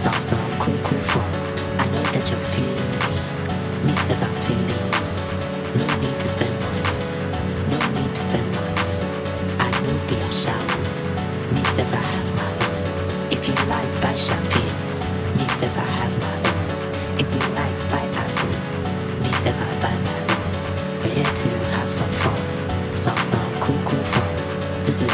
some, some koo, koo fun. I know that you're feeling me. Me, if I'm feeling me. No need to spend money. No need to spend money. I know be a shower. Me, if I have my own. If you like, buy champagne. Me, if I have my own. If you like, buy azul. Me, if I buy my own. We're here to have some fun. Some, some koo, koo fun. This is